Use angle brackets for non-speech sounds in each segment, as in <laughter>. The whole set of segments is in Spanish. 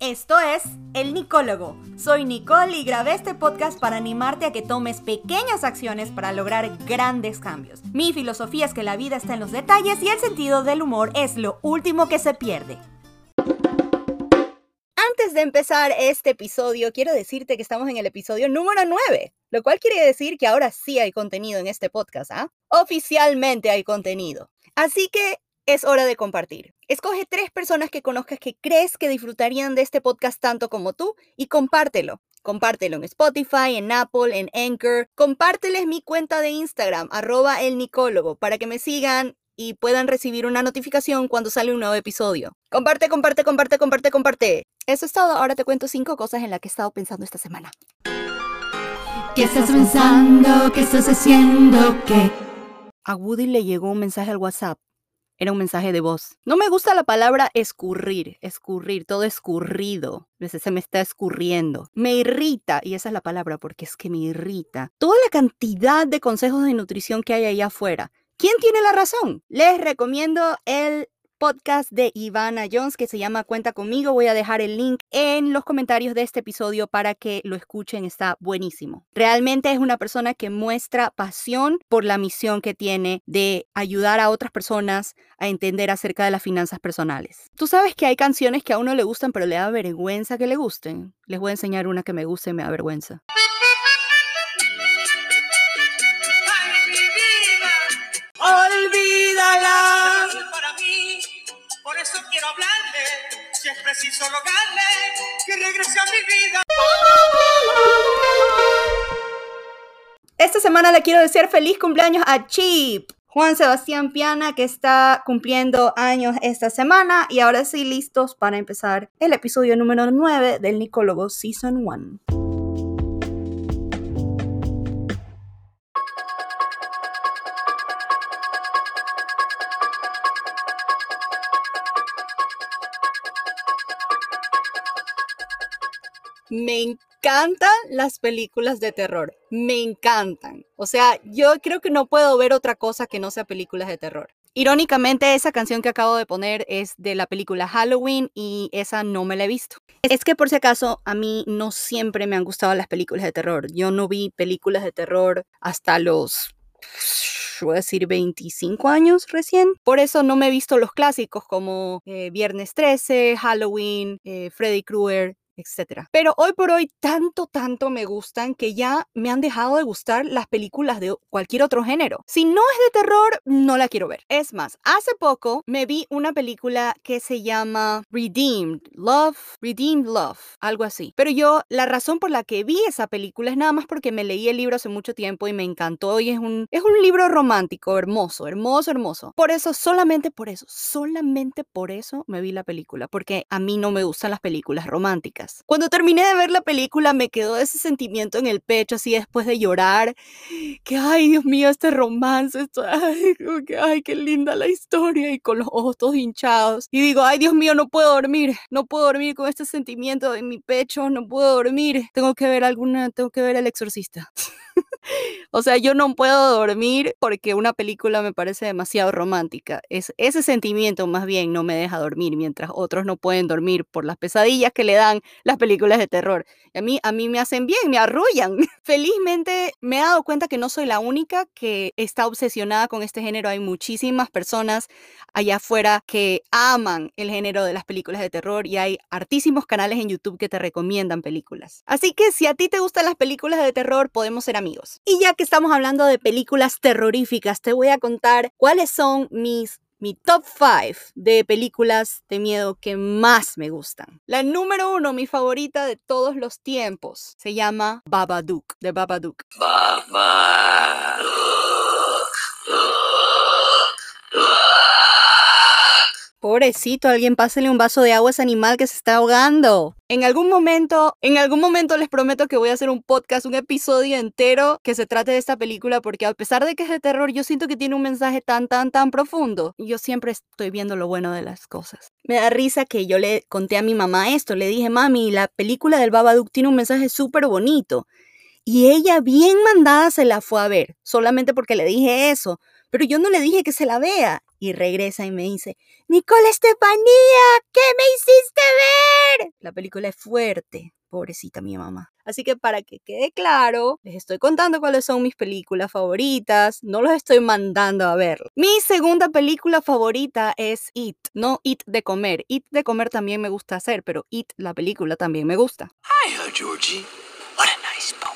Esto es El Nicólogo. Soy Nicole y grabé este podcast para animarte a que tomes pequeñas acciones para lograr grandes cambios. Mi filosofía es que la vida está en los detalles y el sentido del humor es lo último que se pierde. Antes de empezar este episodio, quiero decirte que estamos en el episodio número 9, lo cual quiere decir que ahora sí hay contenido en este podcast, ¿ah? Oficialmente hay contenido. Así que es hora de compartir. Escoge tres personas que conozcas que crees que disfrutarían de este podcast tanto como tú y compártelo. Compártelo en Spotify, en Apple, en Anchor. Compárteles mi cuenta de Instagram, arroba el nicólogo, para que me sigan y puedan recibir una notificación cuando sale un nuevo episodio. Comparte, comparte, comparte, comparte, comparte. Eso es todo. Ahora te cuento cinco cosas en las que he estado pensando esta semana. ¿Qué estás pensando? ¿Qué estás haciendo? ¿Qué? A Woody le llegó un mensaje al WhatsApp era un mensaje de voz. No me gusta la palabra escurrir, escurrir, todo escurrido. Se me está escurriendo. Me irrita, y esa es la palabra porque es que me irrita, toda la cantidad de consejos de nutrición que hay allá afuera. ¿Quién tiene la razón? Les recomiendo el podcast de Ivana Jones que se llama Cuenta conmigo. Voy a dejar el link en los comentarios de este episodio para que lo escuchen. Está buenísimo. Realmente es una persona que muestra pasión por la misión que tiene de ayudar a otras personas a entender acerca de las finanzas personales. Tú sabes que hay canciones que a uno le gustan pero le da vergüenza que le gusten. Les voy a enseñar una que me gusta y me da vergüenza. Preciso que regrese a mi vida. Esta semana le quiero decir feliz cumpleaños a Chip. Juan Sebastián Piana, que está cumpliendo años esta semana. Y ahora sí, listos para empezar el episodio número 9 del Nicólogo Season 1. Me encantan las películas de terror. Me encantan. O sea, yo creo que no puedo ver otra cosa que no sea películas de terror. Irónicamente, esa canción que acabo de poner es de la película Halloween y esa no me la he visto. Es que por si acaso, a mí no siempre me han gustado las películas de terror. Yo no vi películas de terror hasta los voy a decir 25 años recién. Por eso no me he visto los clásicos como eh, Viernes 13, Halloween, eh, Freddy Krueger etcétera. Pero hoy por hoy tanto, tanto me gustan que ya me han dejado de gustar las películas de cualquier otro género. Si no es de terror, no la quiero ver. Es más, hace poco me vi una película que se llama Redeemed Love, Redeemed Love, algo así. Pero yo, la razón por la que vi esa película es nada más porque me leí el libro hace mucho tiempo y me encantó y es un, es un libro romántico, hermoso, hermoso, hermoso. Por eso, solamente por eso, solamente por eso me vi la película, porque a mí no me gustan las películas románticas. Cuando terminé de ver la película me quedó ese sentimiento en el pecho, así después de llorar, que ay Dios mío, este romance, esto, ay, que, ay, qué linda la historia, y con los ojos todos hinchados. Y digo, ay Dios mío, no puedo dormir, no puedo dormir con este sentimiento en mi pecho, no puedo dormir, tengo que ver alguna, tengo que ver El Exorcista. <laughs> <laughs> o sea, yo no puedo dormir porque una película me parece demasiado romántica. Es, ese sentimiento más bien no me deja dormir, mientras otros no pueden dormir por las pesadillas que le dan las películas de terror. a mí, a mí me hacen bien, me arrullan. <laughs> Felizmente me he dado cuenta que no soy la única que está obsesionada con este género. Hay muchísimas personas allá afuera que aman el género de las películas de terror y hay hartísimos canales en YouTube que te recomiendan películas. Así que si a ti te gustan las películas de terror, podemos ser amigos. Y ya que estamos hablando de películas terroríficas, te voy a contar cuáles son mis mi top 5 de películas de miedo que más me gustan. La número uno, mi favorita de todos los tiempos, se llama Babadook, de Babadook. Babadook. Pobrecito, alguien pásele un vaso de agua a ese animal que se está ahogando. En algún momento, en algún momento les prometo que voy a hacer un podcast, un episodio entero que se trate de esta película porque a pesar de que es de terror, yo siento que tiene un mensaje tan, tan, tan profundo. Yo siempre estoy viendo lo bueno de las cosas. Me da risa que yo le conté a mi mamá esto, le dije, mami, la película del Babadook tiene un mensaje súper bonito. Y ella bien mandada se la fue a ver, solamente porque le dije eso. Pero yo no le dije que se la vea. Y regresa y me dice, Nicole Estefanía, ¿qué me hiciste ver? La película es fuerte, pobrecita mi mamá. Así que para que quede claro, les estoy contando cuáles son mis películas favoritas, no los estoy mandando a ver. Mi segunda película favorita es It, no It de comer. It de comer también me gusta hacer, pero It, la película, también me gusta. Hiya, Georgie. What a nice.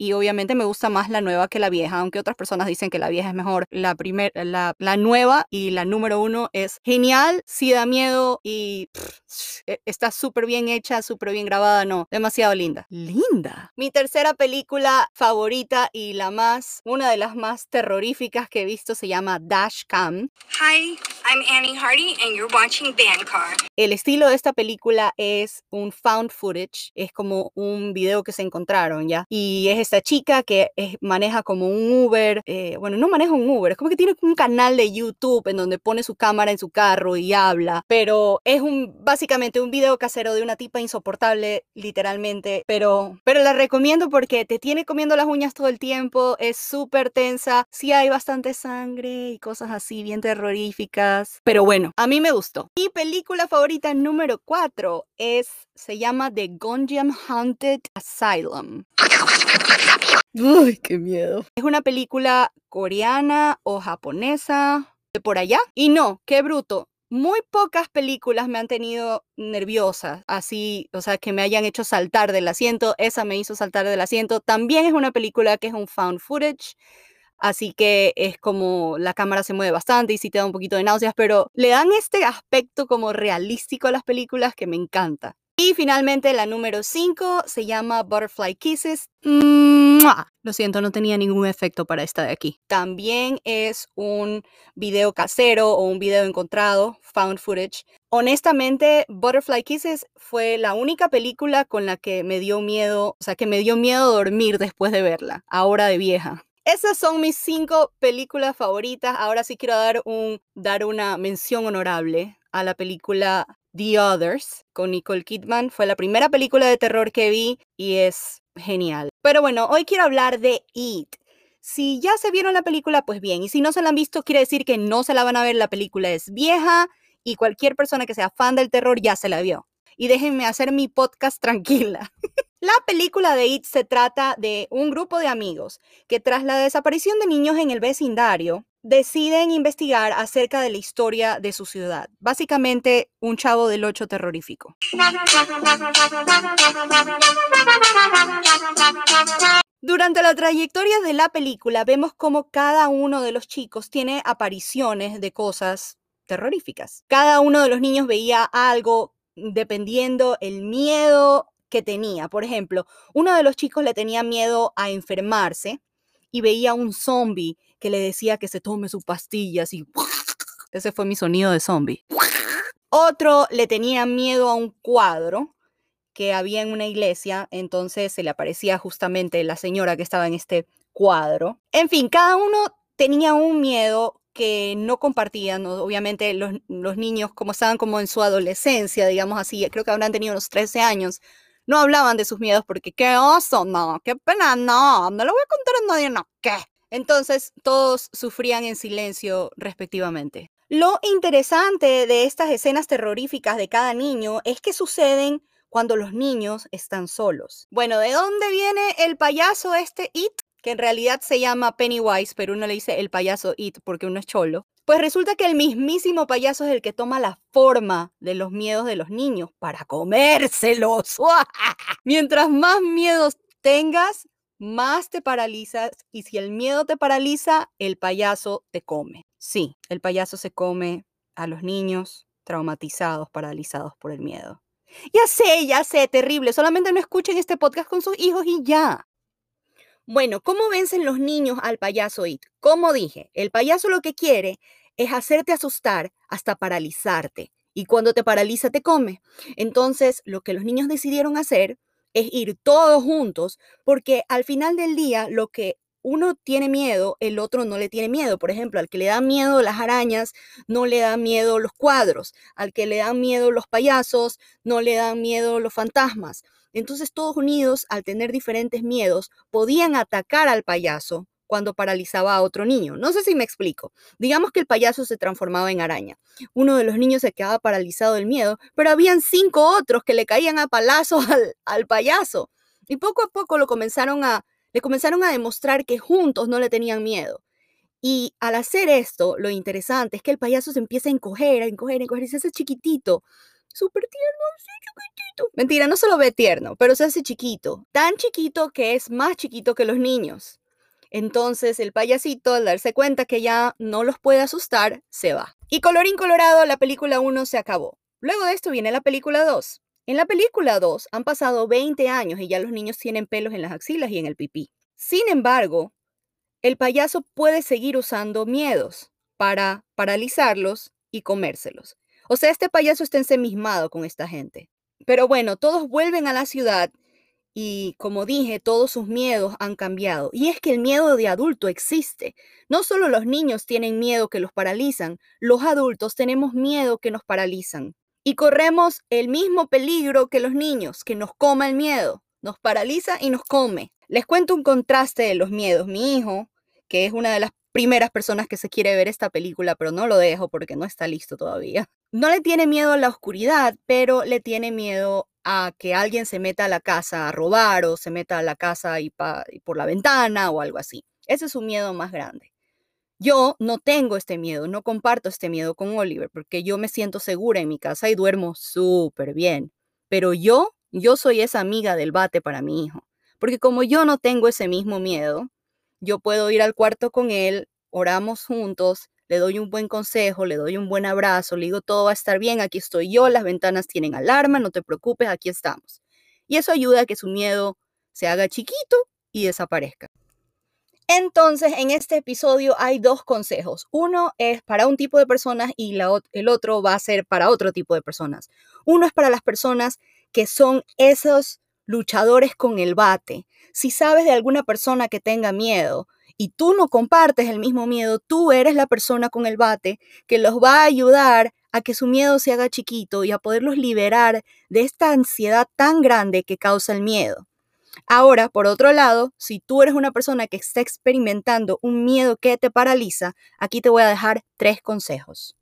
Y obviamente me gusta más la nueva que la vieja, aunque otras personas dicen que la vieja es mejor. La, primer, la, la nueva y la número uno es genial, sí da miedo y pff, e- está súper bien hecha, súper bien grabada, no, demasiado linda. Linda. Mi tercera película favorita y la más, una de las más terroríficas que he visto se llama Dash Cam. Hi, I'm Annie Hardy, and you're watching Bandcar. El estilo de esta película es un found footage, es como un video que se encontraron, ¿ya? Y es esta chica que maneja como un Uber, eh, bueno, no maneja un Uber, es como que tiene un canal de YouTube en donde pone su cámara en su carro y habla, pero es un, básicamente un video casero de una tipa insoportable, literalmente, pero, pero la recomiendo porque te tiene comiendo las uñas todo el tiempo, es súper tensa, sí hay bastante sangre y cosas así bien terroríficas, pero bueno, a mí me gustó. Mi película favorita número 4 es, se llama The Gonjiam Haunted Asylum. Uy, qué miedo. Es una película coreana o japonesa de por allá. Y no, qué bruto. Muy pocas películas me han tenido nerviosa, así, o sea, que me hayan hecho saltar del asiento. Esa me hizo saltar del asiento. También es una película que es un found footage. Así que es como la cámara se mueve bastante y sí te da un poquito de náuseas, pero le dan este aspecto como realístico a las películas que me encanta. Y finalmente la número 5 se llama Butterfly Kisses. Lo siento, no tenía ningún efecto para esta de aquí. También es un video casero o un video encontrado, found footage. Honestamente, Butterfly Kisses fue la única película con la que me dio miedo, o sea, que me dio miedo dormir después de verla, ahora de vieja. Esas son mis cinco películas favoritas. Ahora sí quiero dar, un, dar una mención honorable a la película The Others con Nicole Kidman. Fue la primera película de terror que vi y es genial. Pero bueno, hoy quiero hablar de It. Si ya se vieron la película, pues bien. Y si no se la han visto, quiere decir que no se la van a ver. La película es vieja y cualquier persona que sea fan del terror ya se la vio. Y déjenme hacer mi podcast <laughs> tranquila. La película de It se trata de un grupo de amigos que tras la desaparición de niños en el vecindario deciden investigar acerca de la historia de su ciudad. Básicamente un chavo del ocho terrorífico. Durante la trayectoria de la película vemos cómo cada uno de los chicos tiene apariciones de cosas terroríficas. Cada uno de los niños veía algo dependiendo el miedo que tenía. Por ejemplo, uno de los chicos le tenía miedo a enfermarse y veía un zombie que le decía que se tome sus pastillas y ese fue mi sonido de zombie. Otro le tenía miedo a un cuadro que había en una iglesia, entonces se le aparecía justamente la señora que estaba en este cuadro. En fin, cada uno tenía un miedo que no compartían, obviamente los, los niños como estaban como en su adolescencia, digamos así, creo que habrán tenido unos 13 años, no hablaban de sus miedos porque qué oso, no, qué pena, no, no lo voy a contar a nadie, no, qué. Entonces todos sufrían en silencio respectivamente. Lo interesante de estas escenas terroríficas de cada niño es que suceden cuando los niños están solos. Bueno, ¿de dónde viene el payaso este It? Que en realidad se llama Pennywise, pero uno le dice el payaso It porque uno es cholo. Pues resulta que el mismísimo payaso es el que toma la forma de los miedos de los niños para comérselos. <laughs> Mientras más miedos tengas, más te paralizas y si el miedo te paraliza, el payaso te come. Sí, el payaso se come a los niños traumatizados, paralizados por el miedo. Ya sé, ya sé, terrible. Solamente no escuchen este podcast con sus hijos y ya. Bueno, ¿cómo vencen los niños al payaso It? Como dije, el payaso lo que quiere es hacerte asustar hasta paralizarte. Y cuando te paraliza, te come. Entonces, lo que los niños decidieron hacer es ir todos juntos, porque al final del día, lo que uno tiene miedo, el otro no le tiene miedo. Por ejemplo, al que le da miedo las arañas, no le da miedo los cuadros. Al que le dan miedo los payasos, no le dan miedo los fantasmas. Entonces todos unidos, al tener diferentes miedos, podían atacar al payaso cuando paralizaba a otro niño. No sé si me explico. Digamos que el payaso se transformaba en araña. Uno de los niños se quedaba paralizado del miedo, pero habían cinco otros que le caían a palazos <laughs> al, al payaso. Y poco a poco lo comenzaron a, le comenzaron a demostrar que juntos no le tenían miedo. Y al hacer esto, lo interesante es que el payaso se empieza a encoger, a encoger, a encoger, y se hace chiquitito. Súper tierno, así chiquitito. Mentira, no se lo ve tierno, pero se hace chiquito. Tan chiquito que es más chiquito que los niños. Entonces el payasito, al darse cuenta que ya no los puede asustar, se va. Y colorín colorado, la película 1 se acabó. Luego de esto viene la película 2. En la película 2 han pasado 20 años y ya los niños tienen pelos en las axilas y en el pipí. Sin embargo, el payaso puede seguir usando miedos para paralizarlos y comérselos. O sea, este payaso está ensemismado con esta gente. Pero bueno, todos vuelven a la ciudad y como dije, todos sus miedos han cambiado. Y es que el miedo de adulto existe. No solo los niños tienen miedo que los paralizan, los adultos tenemos miedo que nos paralizan. Y corremos el mismo peligro que los niños, que nos coma el miedo. Nos paraliza y nos come. Les cuento un contraste de los miedos. Mi hijo, que es una de las primeras personas que se quiere ver esta película, pero no lo dejo porque no está listo todavía. No le tiene miedo a la oscuridad, pero le tiene miedo a que alguien se meta a la casa a robar o se meta a la casa y, y por la ventana o algo así. Ese es su miedo más grande. Yo no tengo este miedo, no comparto este miedo con Oliver porque yo me siento segura en mi casa y duermo súper bien. Pero yo, yo soy esa amiga del bate para mi hijo. Porque como yo no tengo ese mismo miedo, yo puedo ir al cuarto con él, oramos juntos, le doy un buen consejo, le doy un buen abrazo, le digo todo va a estar bien, aquí estoy yo, las ventanas tienen alarma, no te preocupes, aquí estamos. Y eso ayuda a que su miedo se haga chiquito y desaparezca. Entonces, en este episodio hay dos consejos. Uno es para un tipo de personas y el otro va a ser para otro tipo de personas. Uno es para las personas que son esos luchadores con el bate. Si sabes de alguna persona que tenga miedo y tú no compartes el mismo miedo, tú eres la persona con el bate que los va a ayudar a que su miedo se haga chiquito y a poderlos liberar de esta ansiedad tan grande que causa el miedo. Ahora, por otro lado, si tú eres una persona que está experimentando un miedo que te paraliza, aquí te voy a dejar tres consejos.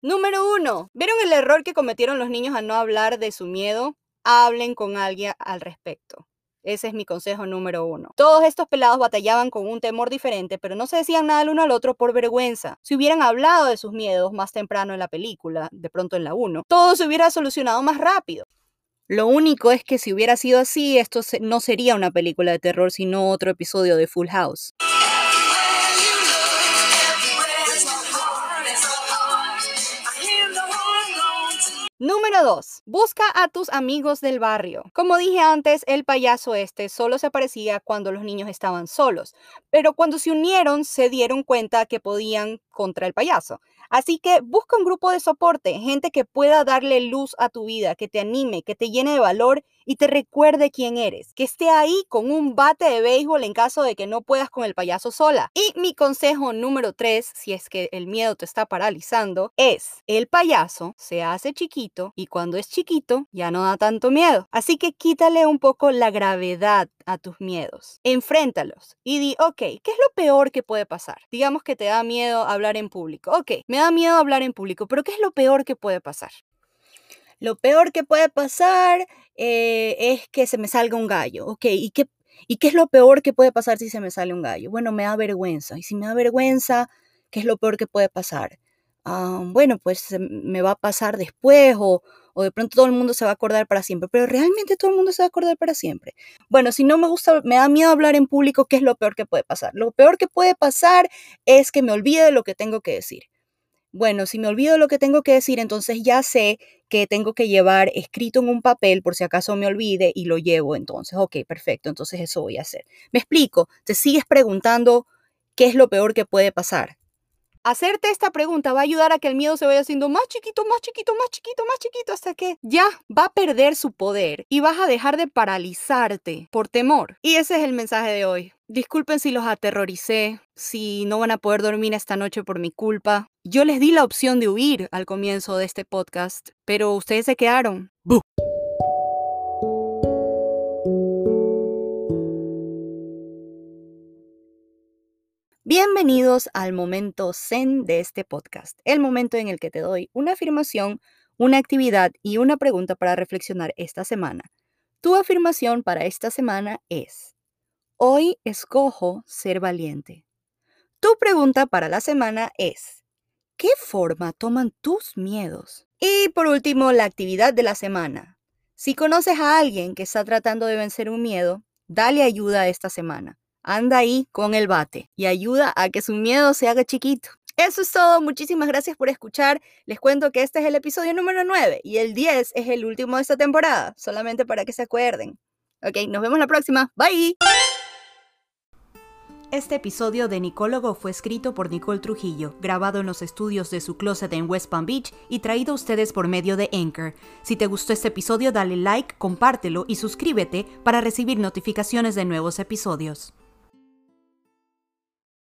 Número uno, ¿vieron el error que cometieron los niños a no hablar de su miedo? hablen con alguien al respecto. Ese es mi consejo número uno. Todos estos pelados batallaban con un temor diferente, pero no se decían nada el uno al otro por vergüenza. Si hubieran hablado de sus miedos más temprano en la película, de pronto en la 1, todo se hubiera solucionado más rápido. Lo único es que si hubiera sido así, esto no sería una película de terror, sino otro episodio de Full House. Número 2. Busca a tus amigos del barrio. Como dije antes, el payaso este solo se aparecía cuando los niños estaban solos, pero cuando se unieron se dieron cuenta que podían contra el payaso. Así que busca un grupo de soporte, gente que pueda darle luz a tu vida, que te anime, que te llene de valor y te recuerde quién eres, que esté ahí con un bate de béisbol en caso de que no puedas con el payaso sola. Y mi consejo número 3, si es que el miedo te está paralizando, es el payaso se hace chiquito y cuando es chiquito ya no da tanto miedo. Así que quítale un poco la gravedad a tus miedos. Enfréntalos y di, ok, ¿qué es lo peor que puede pasar? Digamos que te da miedo hablar en público. Ok, me da miedo hablar en público, pero ¿qué es lo peor que puede pasar? Lo peor que puede pasar eh, es que se me salga un gallo. Ok, ¿y qué, ¿y qué es lo peor que puede pasar si se me sale un gallo? Bueno, me da vergüenza. Y si me da vergüenza, ¿qué es lo peor que puede pasar? Ah, bueno, pues me va a pasar después o, o de pronto todo el mundo se va a acordar para siempre, pero realmente todo el mundo se va a acordar para siempre. Bueno, si no me gusta, me da miedo hablar en público, ¿qué es lo peor que puede pasar? Lo peor que puede pasar es que me olvide de lo que tengo que decir. Bueno, si me olvido lo que tengo que decir, entonces ya sé que tengo que llevar escrito en un papel por si acaso me olvide y lo llevo entonces. Ok, perfecto, entonces eso voy a hacer. Me explico, te sigues preguntando qué es lo peor que puede pasar. Hacerte esta pregunta va a ayudar a que el miedo se vaya haciendo más chiquito, más chiquito, más chiquito, más chiquito, hasta que ya va a perder su poder y vas a dejar de paralizarte por temor. Y ese es el mensaje de hoy. Disculpen si los aterroricé, si no van a poder dormir esta noche por mi culpa. Yo les di la opción de huir al comienzo de este podcast, pero ustedes se quedaron. Bienvenidos al momento zen de este podcast, el momento en el que te doy una afirmación, una actividad y una pregunta para reflexionar esta semana. Tu afirmación para esta semana es, hoy escojo ser valiente. Tu pregunta para la semana es, ¿qué forma toman tus miedos? Y por último, la actividad de la semana. Si conoces a alguien que está tratando de vencer un miedo, dale ayuda esta semana. Anda ahí con el bate y ayuda a que su miedo se haga chiquito. Eso es todo, muchísimas gracias por escuchar. Les cuento que este es el episodio número 9 y el 10 es el último de esta temporada, solamente para que se acuerden. Ok, nos vemos la próxima. Bye. Este episodio de Nicólogo fue escrito por Nicole Trujillo, grabado en los estudios de su closet en West Palm Beach y traído a ustedes por medio de Anchor. Si te gustó este episodio, dale like, compártelo y suscríbete para recibir notificaciones de nuevos episodios.